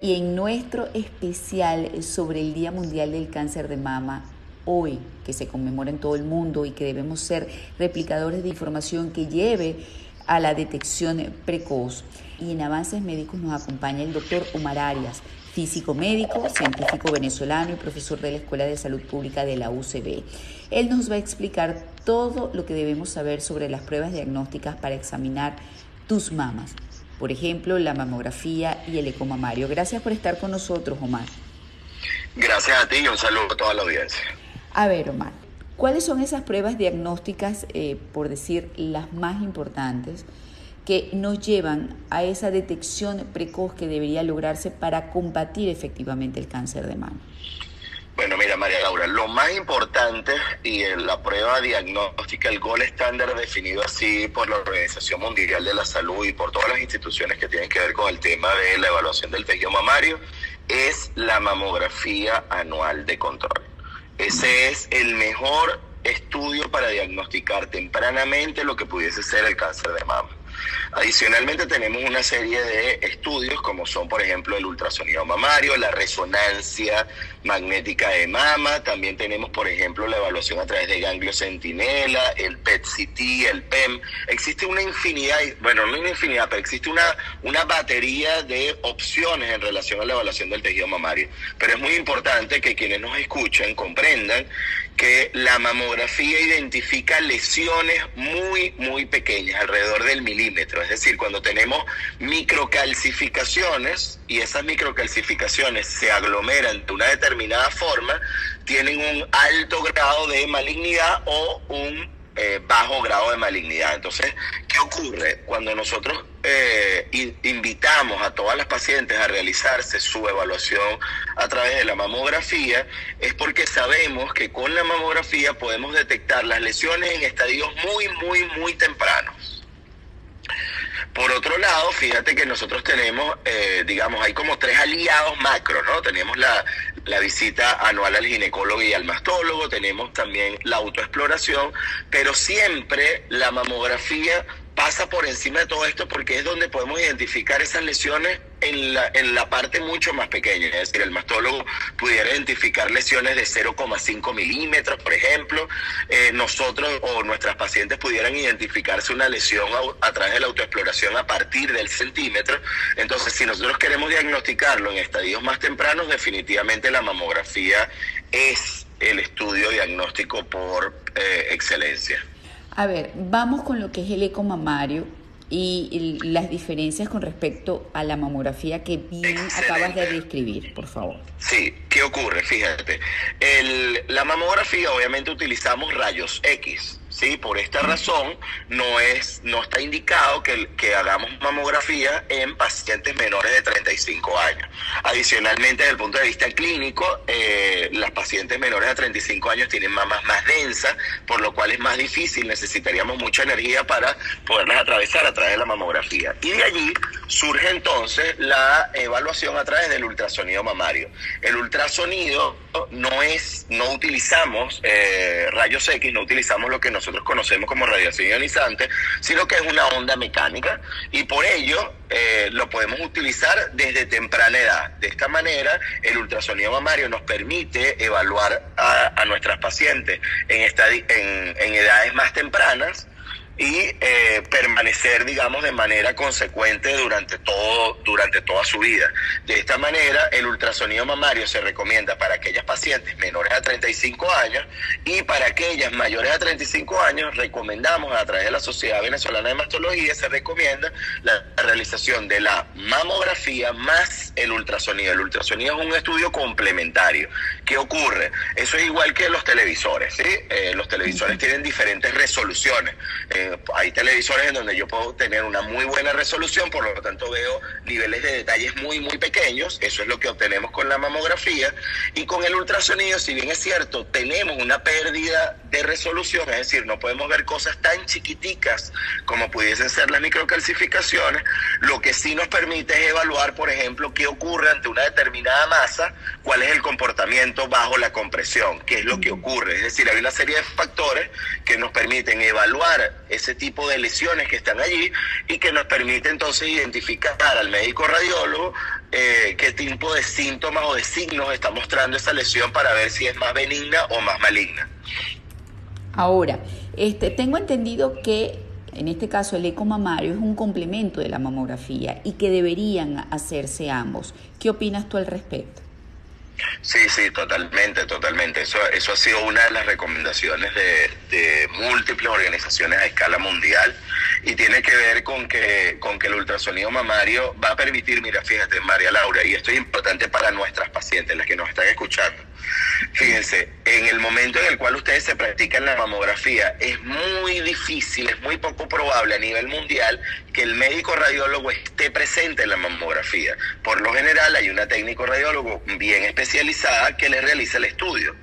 Y en nuestro especial sobre el Día Mundial del Cáncer de Mama, hoy que se conmemora en todo el mundo y que debemos ser replicadores de información que lleve a la detección precoz. Y en Avances Médicos nos acompaña el doctor Omar Arias, físico médico, científico venezolano y profesor de la Escuela de Salud Pública de la UCB. Él nos va a explicar todo lo que debemos saber sobre las pruebas diagnósticas para examinar tus mamas. Por ejemplo, la mamografía y el ecomamario. Gracias por estar con nosotros, Omar. Gracias a ti y un saludo a toda la audiencia. A ver, Omar, ¿cuáles son esas pruebas diagnósticas, eh, por decir, las más importantes? que nos llevan a esa detección precoz que debería lograrse para combatir efectivamente el cáncer de mama? María Laura, lo más importante y en la prueba diagnóstica, el gol estándar definido así por la Organización Mundial de la Salud y por todas las instituciones que tienen que ver con el tema de la evaluación del tejido mamario, es la mamografía anual de control. Ese es el mejor estudio para diagnosticar tempranamente lo que pudiese ser el cáncer de mama. Adicionalmente tenemos una serie de estudios como son por ejemplo el ultrasonido mamario, la resonancia magnética de mama, también tenemos por ejemplo la evaluación a través de ganglio centinela, el PET-CT, el PEM. Existe una infinidad, bueno, no una infinidad, pero existe una, una batería de opciones en relación a la evaluación del tejido mamario. Pero es muy importante que quienes nos escuchen comprendan que la mamografía identifica lesiones muy, muy pequeñas, alrededor del milímetro. Es decir, cuando tenemos microcalcificaciones y esas microcalcificaciones se aglomeran de una determinada forma, tienen un alto grado de malignidad o un eh, bajo grado de malignidad. Entonces, ¿qué ocurre? Cuando nosotros eh, invitamos a todas las pacientes a realizarse su evaluación a través de la mamografía, es porque sabemos que con la mamografía podemos detectar las lesiones en estadios muy, muy, muy tempranos. Por otro lado, fíjate que nosotros tenemos, eh, digamos, hay como tres aliados macro, ¿no? Tenemos la, la visita anual al ginecólogo y al mastólogo, tenemos también la autoexploración, pero siempre la mamografía pasa por encima de todo esto porque es donde podemos identificar esas lesiones en la, en la parte mucho más pequeña. Es decir, el mastólogo pudiera identificar lesiones de 0,5 milímetros, por ejemplo. Eh, nosotros o nuestras pacientes pudieran identificarse una lesión a, través de la autoexploración a partir del centímetro. Entonces, si nosotros queremos diagnosticarlo en estadios más tempranos, definitivamente la mamografía es el estudio diagnóstico por eh, excelencia. A ver, vamos con lo que es el eco mamario y las diferencias con respecto a la mamografía que bien acabas de describir, por favor. Sí, ¿qué ocurre? Fíjate, el, la mamografía obviamente utilizamos rayos X, ¿sí? Por esta razón no, es, no está indicado que, que hagamos mamografía en pacientes menores de 35 años. Adicionalmente, desde el punto de vista clínico, eh, las pacientes menores de 35 años tienen mamas más densas, por lo cual es más difícil, necesitaríamos mucha energía para poderlas atravesar a través de la mamografía. Y de allí surge entonces la evaluación a través del ultrasonido mamario. El ultrasonido no es, no utilizamos eh, rayos X, no utilizamos lo que nosotros conocemos como radiación ionizante, sino que es una onda mecánica y por ello eh, lo podemos utilizar desde temprana edad. De esta manera, el ultrasonido mamario nos permite evaluar a, nuestras pacientes en, en, en edades más tempranas y eh, permanecer, digamos, de manera consecuente durante, todo, durante toda su vida. De esta manera, el ultrasonido mamario se recomienda para aquellas pacientes menores a 35 años y para aquellas mayores a 35 años recomendamos a través de la Sociedad Venezolana de Mastología se recomienda la realización de la mamografía más el ultrasonido. El ultrasonido es un estudio complementario. ¿Qué ocurre? Eso es igual que los televisores, ¿sí? Eh, los televisores tienen diferentes resoluciones. Eh, hay televisores en donde yo puedo tener una muy buena resolución, por lo tanto veo niveles de detalles muy, muy pequeños. Eso es lo que obtenemos con la mamografía. Y con el ultrasonido, si bien es cierto, tenemos una pérdida de resolución, es decir, no podemos ver cosas tan chiquiticas como pudiesen ser las microcalcificaciones, lo que sí nos permite es evaluar, por ejemplo, qué ocurre ante una determinada masa, cuál es el comportamiento bajo la compresión, qué es lo que ocurre. Es decir, hay una serie de factores que nos permiten evaluar ese tipo de lesiones que están allí y que nos permite entonces identificar al médico radiólogo eh, qué tipo de síntomas o de signos está mostrando esa lesión para ver si es más benigna o más maligna. Ahora, este, tengo entendido que en este caso el eco mamario es un complemento de la mamografía y que deberían hacerse ambos. ¿Qué opinas tú al respecto? Sí, sí, totalmente, totalmente. Eso, eso ha sido una de las recomendaciones de, de, múltiples organizaciones a escala mundial y tiene que ver con que, con que el ultrasonido mamario va a permitir, mira, fíjate, María Laura, y esto es importante para nuestras pacientes, las que nos están escuchando. Fíjense, en el momento en el cual ustedes se practican la mamografía, es muy difícil, es muy poco probable a nivel mundial que el médico radiólogo esté presente en la mamografía. Por lo general hay una técnico radiólogo bien especializada que le realiza el estudio.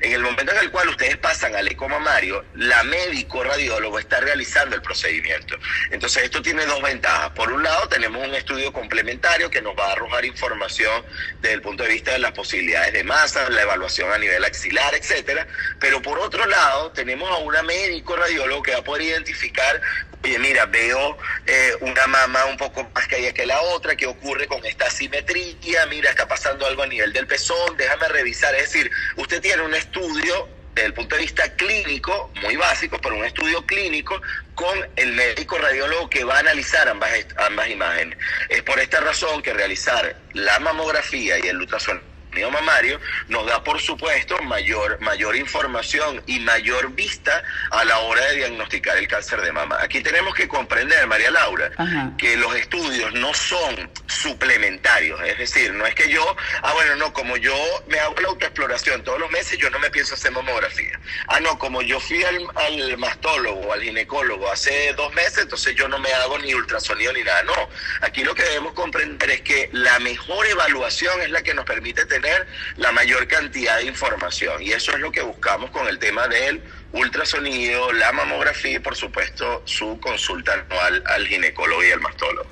En el momento en el cual ustedes pasan al eco mamario, la médico radiólogo está realizando el procedimiento. Entonces esto tiene dos ventajas. Por un lado tenemos un estudio complementario que nos va a arrojar información desde el punto de vista de las posibilidades de masa, la evaluación a nivel axilar, etcétera. Pero por otro lado tenemos a una médico radiólogo que va a poder identificar oye, mira, veo eh, una mama un poco más caída que la otra, ¿qué ocurre con esta simetría? Mira, está pasando algo a nivel del pezón, déjame revisar. Es decir, usted tiene un estudio desde el punto de vista clínico, muy básico, pero un estudio clínico con el médico radiólogo que va a analizar ambas, ambas imágenes. Es por esta razón que realizar la mamografía y el ultrasonido mamario nos da, por supuesto, mayor, mayor información y mayor vista a la hora de diagnosticar el cáncer de mama. Aquí tenemos que comprender, María Laura, que los estudios no son suplementarios, es decir, no es que yo, ah, bueno, no, como yo me hago la autoexploración todos los meses, yo no me pienso hacer mamografía. Ah, no, como yo fui al, al mastólogo, al ginecólogo hace dos meses, entonces yo no me hago ni ultrasonido ni nada. No, aquí lo que debemos comprender es que la mejor evaluación es la que nos permite tener la mayor cantidad de información. Y eso es lo que buscamos con el tema del ultrasonido, la mamografía y por supuesto su consulta anual al ginecólogo y al mastólogo.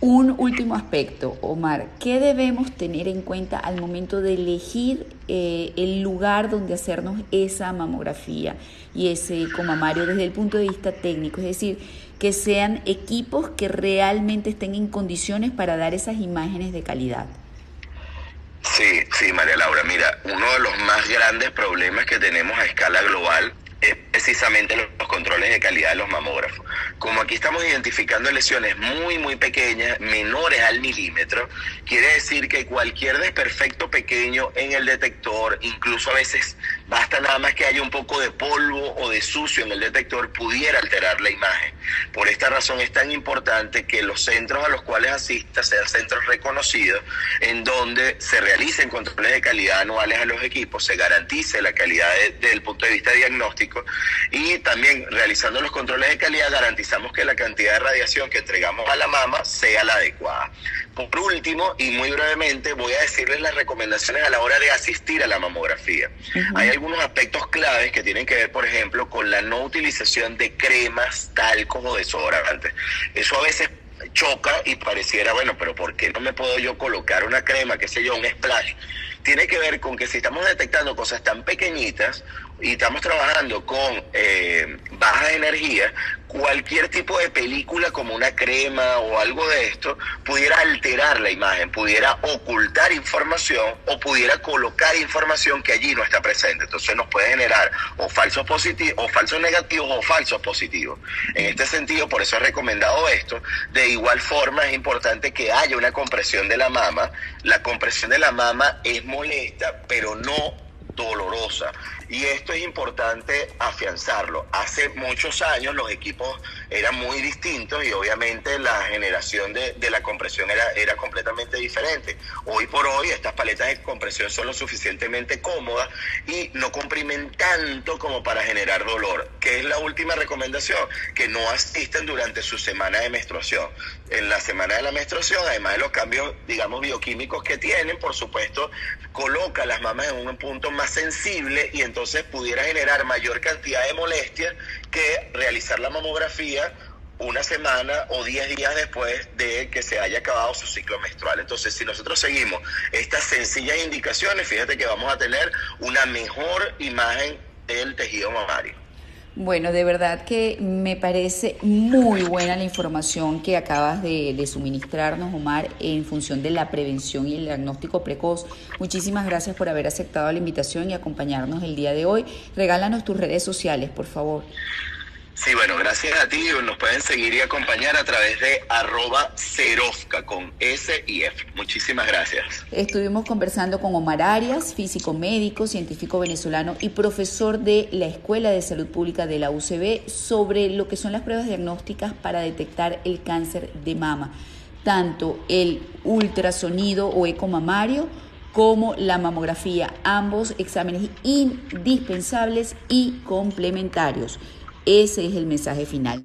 Un último aspecto, Omar, ¿qué debemos tener en cuenta al momento de elegir eh, el lugar donde hacernos esa mamografía y ese comamario desde el punto de vista técnico? Es decir, que sean equipos que realmente estén en condiciones para dar esas imágenes de calidad. Sí, sí, María Laura. Mira, uno de los más grandes problemas que tenemos a escala global es precisamente los controles de calidad de los mamógrafos. Como aquí estamos identificando lesiones muy, muy pequeñas, menores al milímetro, quiere decir que cualquier desperfecto pequeño en el detector, incluso a veces basta nada más que haya un poco de polvo o de sucio en el detector, pudiera alterar la imagen. Por esta razón es tan importante que los centros a los cuales asista sean centros reconocidos, en donde se realicen controles de calidad anuales a los equipos, se garantice la calidad desde el punto de vista diagnóstico y también realizando los controles de calidad garantizamos que la cantidad de radiación que entregamos a la mama sea la adecuada. Por último, y muy brevemente, voy a decirles las recomendaciones a la hora de asistir a la mamografía. Hay algunos aspectos claves que tienen que ver, por ejemplo, con la no utilización de cremas, talcos o desodorantes. Eso a veces choca y pareciera, bueno, pero ¿por qué no me puedo yo colocar una crema, qué sé yo, un splash? Tiene que ver con que si estamos detectando cosas tan pequeñitas y estamos trabajando con eh, baja energía, cualquier tipo de película como una crema o algo de esto pudiera alterar la imagen, pudiera ocultar información o pudiera colocar información que allí no está presente. Entonces nos puede generar o falsos positivos, o falsos negativos o falsos positivos. En este sentido, por eso he recomendado esto. De igual forma es importante que haya una compresión de la mama. La compresión de la mama es molesta, pero no dolorosa. Y esto es importante afianzarlo. Hace muchos años los equipos eran muy distintos y obviamente la generación de, la compresión era, era completamente diferente. Hoy por hoy estas paletas de compresión son lo suficientemente cómodas y no comprimen tanto como para generar dolor. ¿Qué es la última recomendación? Que no asisten durante su semana de menstruación. En la semana de la menstruación, además de los cambios, digamos, bioquímicos que tienen, por supuesto, coloca las mamas en un punto más sensible y entonces pudiera generar mayor cantidad de molestias que realizar la mamografía una semana o diez días después de que se haya acabado su ciclo menstrual. Entonces, si nosotros seguimos estas sencillas indicaciones, fíjate que vamos a tener una mejor imagen del tejido mamario. Bueno, de verdad que me parece muy buena la información que acabas de, suministrarnos, Omar, en función de la prevención y el diagnóstico precoz. Muchísimas gracias por haber aceptado la invitación y acompañarnos el día de hoy. Regálanos tus redes sociales, por favor. Sí, bueno, gracias a ti. Nos pueden seguir y acompañar a través de arroba con S y F. Muchísimas gracias. Estuvimos conversando con Omar Arias, físico médico, científico venezolano y profesor de la Escuela de Salud Pública de la UCB sobre lo que son las pruebas diagnósticas para detectar el cáncer de mama, tanto el ultrasonido o eco mamario como la mamografía, ambos exámenes indispensables y complementarios. Ese es el mensaje final.